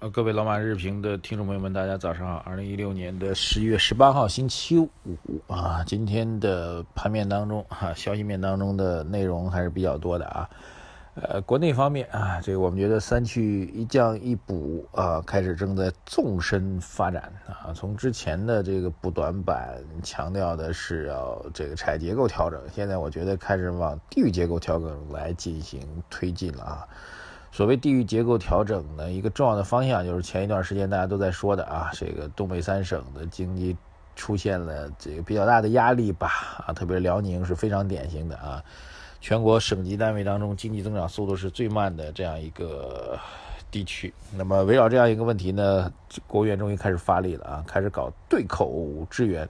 呃，各位老马日评的听众朋友们，大家早上好。二零一六年的十一月十八号，星期五啊，今天的盘面当中哈，消息面当中的内容还是比较多的啊。呃，国内方面啊，这个我们觉得三去一降一补啊，开始正在纵深发展啊。从之前的这个补短板，强调的是要这个产业结构调整，现在我觉得开始往地域结构调整来进行推进了啊。所谓地域结构调整呢，一个重要的方向就是前一段时间大家都在说的啊，这个东北三省的经济出现了这个比较大的压力吧啊，特别是辽宁是非常典型的啊，全国省级单位当中经济增长速度是最慢的这样一个地区。那么围绕这样一个问题呢，国务院终于开始发力了啊，开始搞对口支援。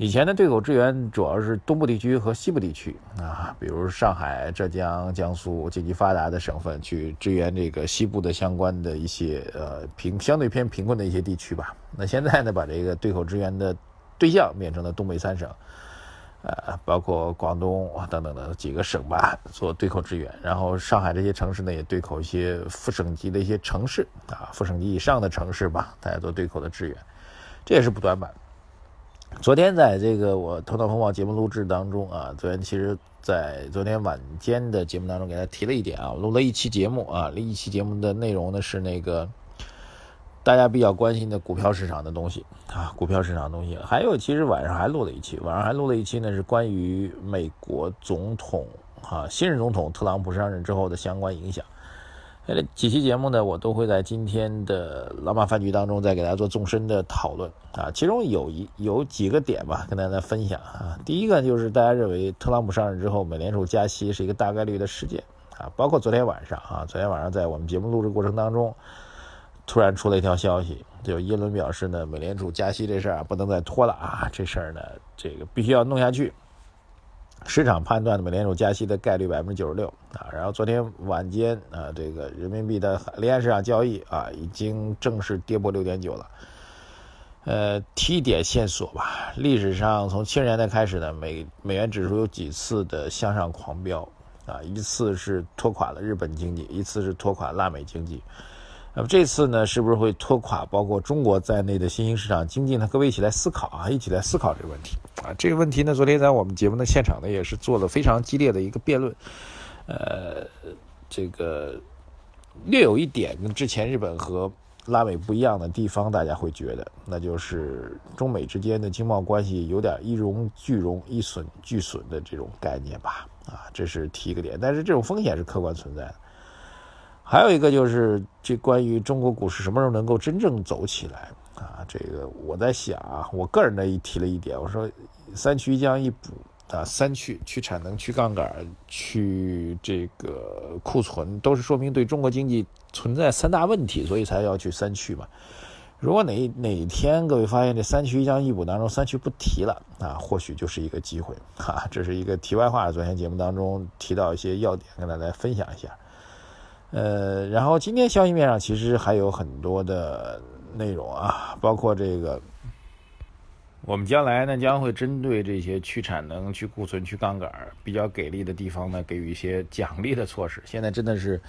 以前的对口支援主要是东部地区和西部地区啊，比如上海、浙江、江苏经济发达的省份去支援这个西部的相关的一些呃贫相对偏贫困的一些地区吧。那现在呢，把这个对口支援的对象变成了东北三省，呃，包括广东等等的几个省吧，做对口支援。然后上海这些城市呢，也对口一些副省级的一些城市啊，副省级以上的城市吧，大家做对口的支援，这也是不短板。昨天在这个我头脑风暴节目录制当中啊，昨天其实，在昨天晚间的节目当中给他提了一点啊，录了一期节目啊，一期节目的内容呢是那个大家比较关心的股票市场的东西啊，股票市场的东西，还有其实晚上还录了一期，晚上还录了一期呢是关于美国总统啊新任总统特朗普上任之后的相关影响。这几期节目呢，我都会在今天的老马饭局当中再给大家做纵深的讨论啊。其中有一有几个点吧，跟大家分享啊。第一个就是大家认为特朗普上任之后，美联储加息是一个大概率的事件啊。包括昨天晚上啊，昨天晚上在我们节目录制过程当中，突然出了一条消息，就耶伦表示呢，美联储加息这事儿啊不能再拖了啊，这事儿呢这个必须要弄下去。市场判断的美联储加息的概率百分之九十六啊，然后昨天晚间啊，这个人民币的离岸市场交易啊，已经正式跌破六点九了。呃，提一点线索吧，历史上从七十年代开始呢，美美元指数有几次的向上狂飙啊，一次是拖垮了日本经济，一次是拖垮拉美经济。那么这次呢，是不是会拖垮包括中国在内的新兴市场经济呢？各位一起来思考啊，一起来思考这个问题啊。这个问题呢，昨天在我们节目的现场呢，也是做了非常激烈的一个辩论。呃，这个略有一点跟之前日本和拉美不一样的地方，大家会觉得，那就是中美之间的经贸关系有点一荣俱荣、一损俱损的这种概念吧。啊，这是提一个点，但是这种风险是客观存在的。还有一个就是这关于中国股市什么时候能够真正走起来啊？这个我在想啊，我个人的一提了一点，我说三去一降一补啊，三去去产能、去杠杆、去这个库存，都是说明对中国经济存在三大问题，所以才要去三去嘛。如果哪哪天各位发现这三去一降一补当中三去不提了啊，或许就是一个机会哈。这是一个题外话，昨天节目当中提到一些要点，跟大家分享一下。呃，然后今天消息面上其实还有很多的内容啊，包括这个，我们将来呢将会针对这些去产能、去库存、去杠杆比较给力的地方呢，给予一些奖励的措施。现在真的是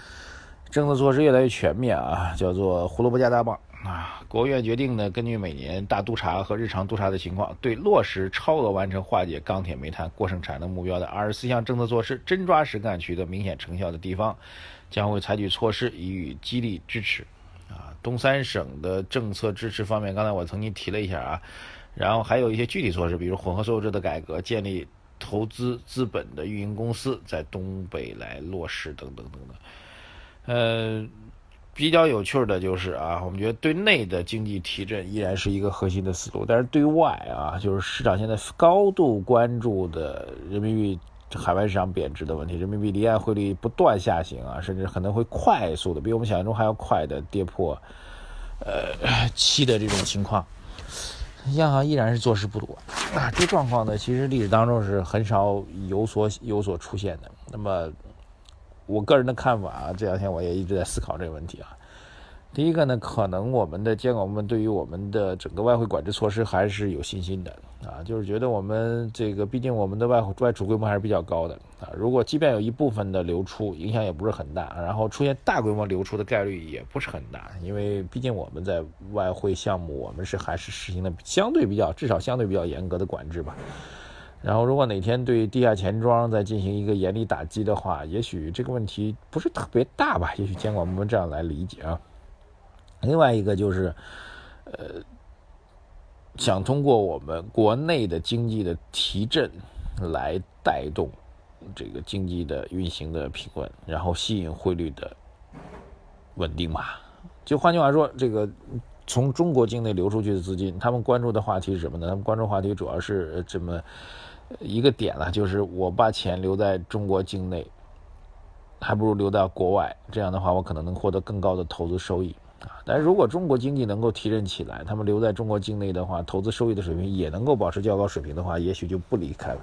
政策措施越来越全面啊，叫做胡萝卜加大棒啊。国务院决定呢，根据每年大督查和日常督查的情况，对落实超额完成化解钢铁、煤炭过剩产能目标的二十四项政策措施，真抓实干取得明显成效的地方。将会采取措施予以激励支持，东三省的政策支持方面，刚才我曾经提了一下啊，然后还有一些具体措施，比如混合所有制的改革，建立投资资本的运营公司在东北来落实等等等等。呃，比较有趣的就是啊，我们觉得对内的经济提振依然是一个核心的思路，但是对外啊，就是市场现在高度关注的人民币。海外市场贬值的问题，人民币离岸汇率不断下行啊，甚至可能会快速的，比我们想象中还要快的跌破，呃七的这种情况，央行依然是坐视不管啊。这状况呢，其实历史当中是很少有所有所出现的那么，我个人的看法啊，这两天我也一直在思考这个问题啊。第一个呢，可能我们的监管部门对于我们的整个外汇管制措施还是有信心的啊，就是觉得我们这个，毕竟我们的外汇外储规模还是比较高的啊。如果即便有一部分的流出，影响也不是很大，然后出现大规模流出的概率也不是很大，因为毕竟我们在外汇项目，我们是还是实行的相对比较，至少相对比较严格的管制吧。然后，如果哪天对地下钱庄再进行一个严厉打击的话，也许这个问题不是特别大吧？也许监管部门这样来理解啊。另外一个就是，呃，想通过我们国内的经济的提振来带动这个经济的运行的平稳，然后吸引汇率的稳定嘛。就换句话说，这个从中国境内流出去的资金，他们关注的话题是什么呢？他们关注话题主要是这么一个点了，就是我把钱留在中国境内，还不如留到国外，这样的话，我可能能获得更高的投资收益。啊，但是如果中国经济能够提振起来，他们留在中国境内的话，投资收益的水平也能够保持较高水平的话，也许就不离开了。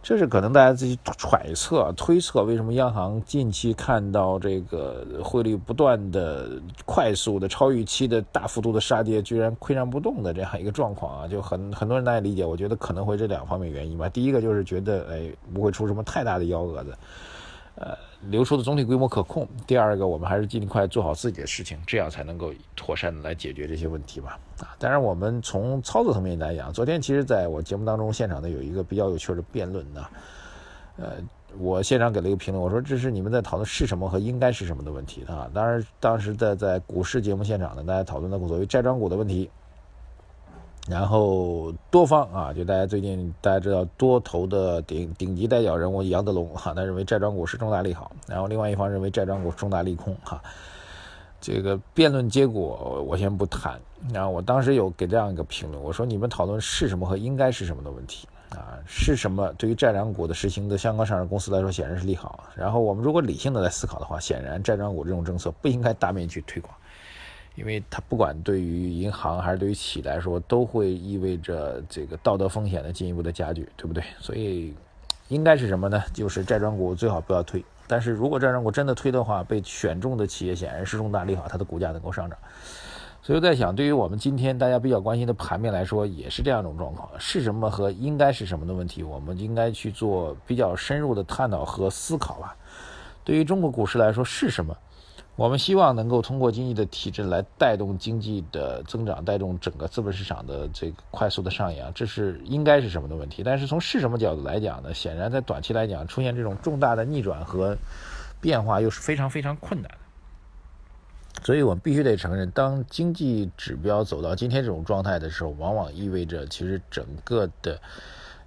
这是可能大家自己揣测、推测，为什么央行近期看到这个汇率不断的、快速的、超预期的大幅度的杀跌，居然岿然不动的这样一个状况啊？就很很多人大家理解，我觉得可能会这两方面原因吧。第一个就是觉得，哎，不会出什么太大的幺蛾子。呃，流出的总体规模可控。第二个，我们还是尽快做好自己的事情，这样才能够妥善的来解决这些问题吧。啊，当然，我们从操作层面来讲，昨天其实在我节目当中现场呢有一个比较有趣的辩论呢。呃，我现场给了一个评论，我说这是你们在讨论是什么和应该是什么的问题啊。当然，当时在在股市节目现场呢，大家讨论的所谓债转股的问题。然后多方啊，就大家最近大家知道多头的顶顶级代表人物杨德龙哈，他认为债转股是重大利好，然后另外一方认为债转股重大利空哈。这个辩论结果我先不谈，然后我当时有给这样一个评论，我说你们讨论是什么和应该是什么的问题啊？是什么对于债转股的实行的相关上市公司来说显然是利好，然后我们如果理性的来思考的话，显然债转股这种政策不应该大面积推广。因为它不管对于银行还是对于企业来说，都会意味着这个道德风险的进一步的加剧，对不对？所以应该是什么呢？就是债转股最好不要推。但是如果债转股真的推的话，被选中的企业显然是重大利好，它的股价能够上涨。所以我在想，对于我们今天大家比较关心的盘面来说，也是这样一种状况：是什么和应该是什么的问题，我们应该去做比较深入的探讨和思考吧。对于中国股市来说，是什么？我们希望能够通过经济的提振来带动经济的增长，带动整个资本市场的这个快速的上扬，这是应该是什么的问题？但是从是什么角度来讲呢？显然在短期来讲，出现这种重大的逆转和变化又是非常非常困难的。所以我们必须得承认，当经济指标走到今天这种状态的时候，往往意味着其实整个的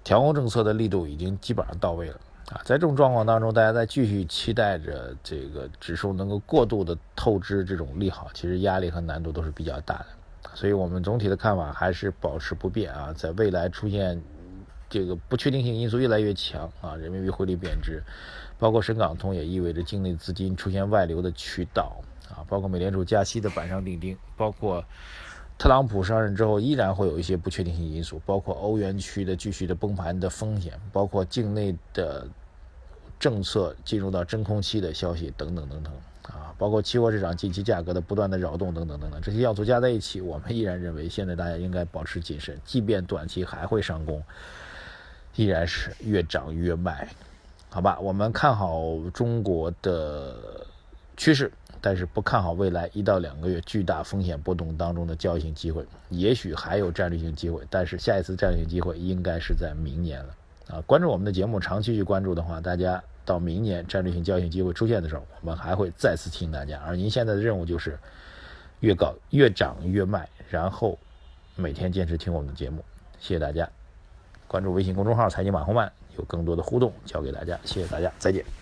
调控政策的力度已经基本上到位了。啊，在这种状况当中，大家在继续期待着这个指数能够过度的透支这种利好，其实压力和难度都是比较大的。所以我们总体的看法还是保持不变啊，在未来出现这个不确定性因素越来越强啊，人民币汇率贬值，包括深港通也意味着境内资金出现外流的渠道啊，包括美联储加息的板上钉钉，包括。特朗普上任之后，依然会有一些不确定性因素，包括欧元区的继续的崩盘的风险，包括境内的政策进入到真空期的消息等等等等啊，包括期货市场近期价格的不断的扰动等等等等，这些要素加在一起，我们依然认为现在大家应该保持谨慎，即便短期还会上攻，依然是越涨越卖，好吧？我们看好中国的趋势。但是不看好未来一到两个月巨大风险波动当中的交易性机会，也许还有战略性机会，但是下一次战略性机会应该是在明年了。啊，关注我们的节目，长期去关注的话，大家到明年战略性交易机会出现的时候，我们还会再次提醒大家。而您现在的任务就是越搞越涨越卖，然后每天坚持听我们的节目。谢谢大家，关注微信公众号“财经马红漫”，有更多的互动交给大家。谢谢大家，再见。